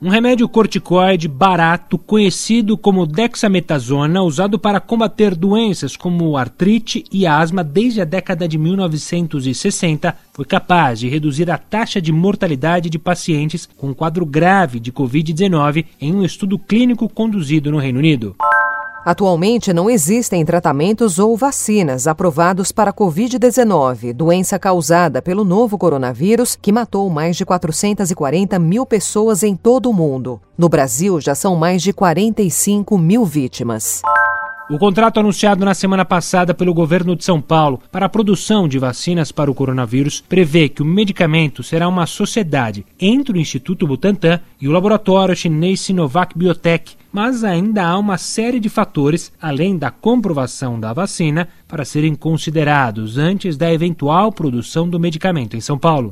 Um remédio corticoide barato, conhecido como dexametasona, usado para combater doenças como artrite e asma desde a década de 1960, foi capaz de reduzir a taxa de mortalidade de pacientes com quadro grave de Covid-19 em um estudo clínico conduzido no Reino Unido. Atualmente não existem tratamentos ou vacinas aprovados para a Covid-19, doença causada pelo novo coronavírus que matou mais de 440 mil pessoas em todo o mundo. No Brasil, já são mais de 45 mil vítimas. O contrato anunciado na semana passada pelo governo de São Paulo para a produção de vacinas para o coronavírus prevê que o medicamento será uma sociedade entre o Instituto Butantan e o laboratório chinês Sinovac Biotech, mas ainda há uma série de fatores, além da comprovação da vacina, para serem considerados antes da eventual produção do medicamento em São Paulo.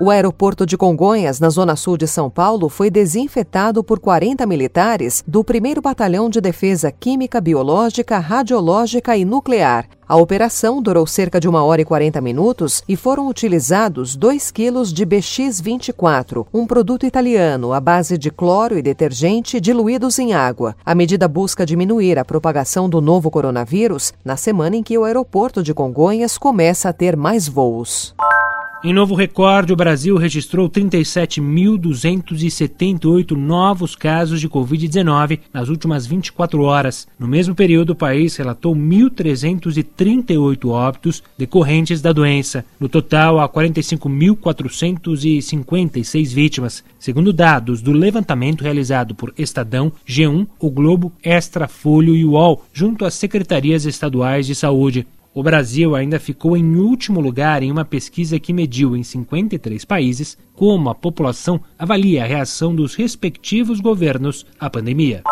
O aeroporto de Congonhas, na zona sul de São Paulo, foi desinfetado por 40 militares do 1 Batalhão de Defesa Química, Biológica, Radiológica e Nuclear. A operação durou cerca de uma hora e 40 minutos e foram utilizados 2 quilos de BX-24, um produto italiano à base de cloro e detergente diluídos em água. A medida busca diminuir a propagação do novo coronavírus na semana em que o aeroporto de Congonhas começa a ter mais voos. Em novo recorde, o Brasil registrou 37.278 novos casos de Covid-19 nas últimas 24 horas. No mesmo período, o país relatou 1.338 óbitos decorrentes da doença. No total, há 45.456 vítimas, segundo dados do levantamento realizado por Estadão, G1, O Globo, Extra, Folho e UOL, junto às secretarias estaduais de saúde. O Brasil ainda ficou em último lugar em uma pesquisa que mediu em 53 países como a população avalia a reação dos respectivos governos à pandemia.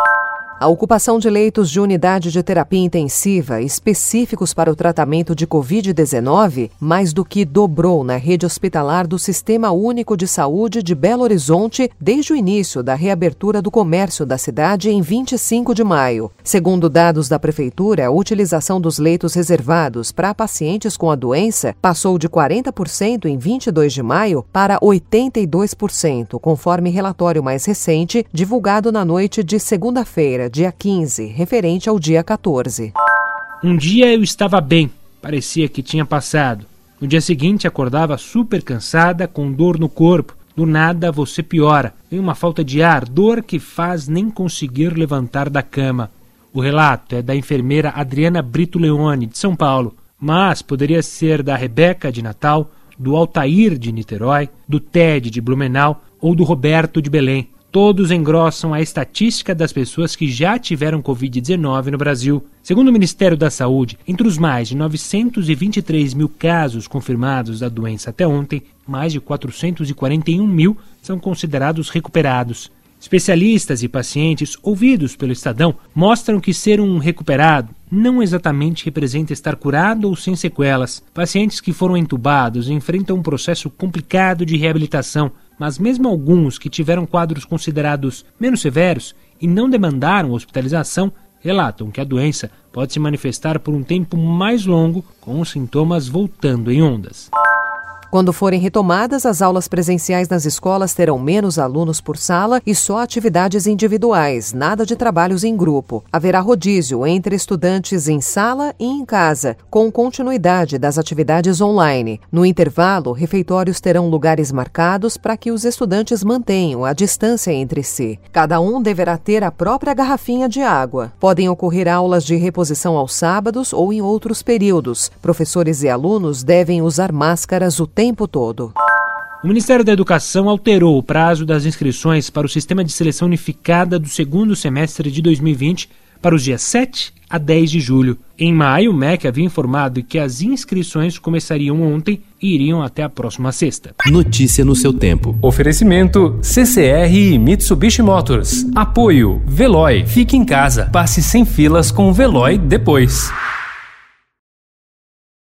A ocupação de leitos de unidade de terapia intensiva específicos para o tratamento de Covid-19 mais do que dobrou na rede hospitalar do Sistema Único de Saúde de Belo Horizonte desde o início da reabertura do comércio da cidade em 25 de maio. Segundo dados da Prefeitura, a utilização dos leitos reservados para pacientes com a doença passou de 40% em 22 de maio para 82%, conforme relatório mais recente divulgado na noite de segunda-feira dia 15, referente ao dia 14. Um dia eu estava bem, parecia que tinha passado. No dia seguinte acordava super cansada, com dor no corpo. Do nada você piora. Tem uma falta de ar, dor que faz nem conseguir levantar da cama. O relato é da enfermeira Adriana Brito Leone, de São Paulo, mas poderia ser da Rebeca de Natal, do Altair de Niterói, do Ted de Blumenau ou do Roberto de Belém todos engrossam a estatística das pessoas que já tiveram Covid-19 no Brasil. Segundo o Ministério da Saúde, entre os mais de 923 mil casos confirmados da doença até ontem, mais de 441 mil são considerados recuperados. Especialistas e pacientes ouvidos pelo Estadão mostram que ser um recuperado não exatamente representa estar curado ou sem sequelas. Pacientes que foram entubados enfrentam um processo complicado de reabilitação, mas mesmo alguns que tiveram quadros considerados menos severos e não demandaram hospitalização relatam que a doença pode se manifestar por um tempo mais longo, com os sintomas voltando em ondas. Quando forem retomadas, as aulas presenciais nas escolas terão menos alunos por sala e só atividades individuais, nada de trabalhos em grupo. Haverá rodízio entre estudantes em sala e em casa, com continuidade das atividades online. No intervalo, refeitórios terão lugares marcados para que os estudantes mantenham a distância entre si. Cada um deverá ter a própria garrafinha de água. Podem ocorrer aulas de reposição aos sábados ou em outros períodos. Professores e alunos devem usar máscaras o tempo tempo todo. O Ministério da Educação alterou o prazo das inscrições para o Sistema de Seleção Unificada do segundo semestre de 2020 para os dias 7 a 10 de julho. Em maio, o MEC havia informado que as inscrições começariam ontem e iriam até a próxima sexta. Notícia no seu tempo. Oferecimento CCR e Mitsubishi Motors. Apoio Veloy. Fique em casa. Passe sem filas com o Veloy depois.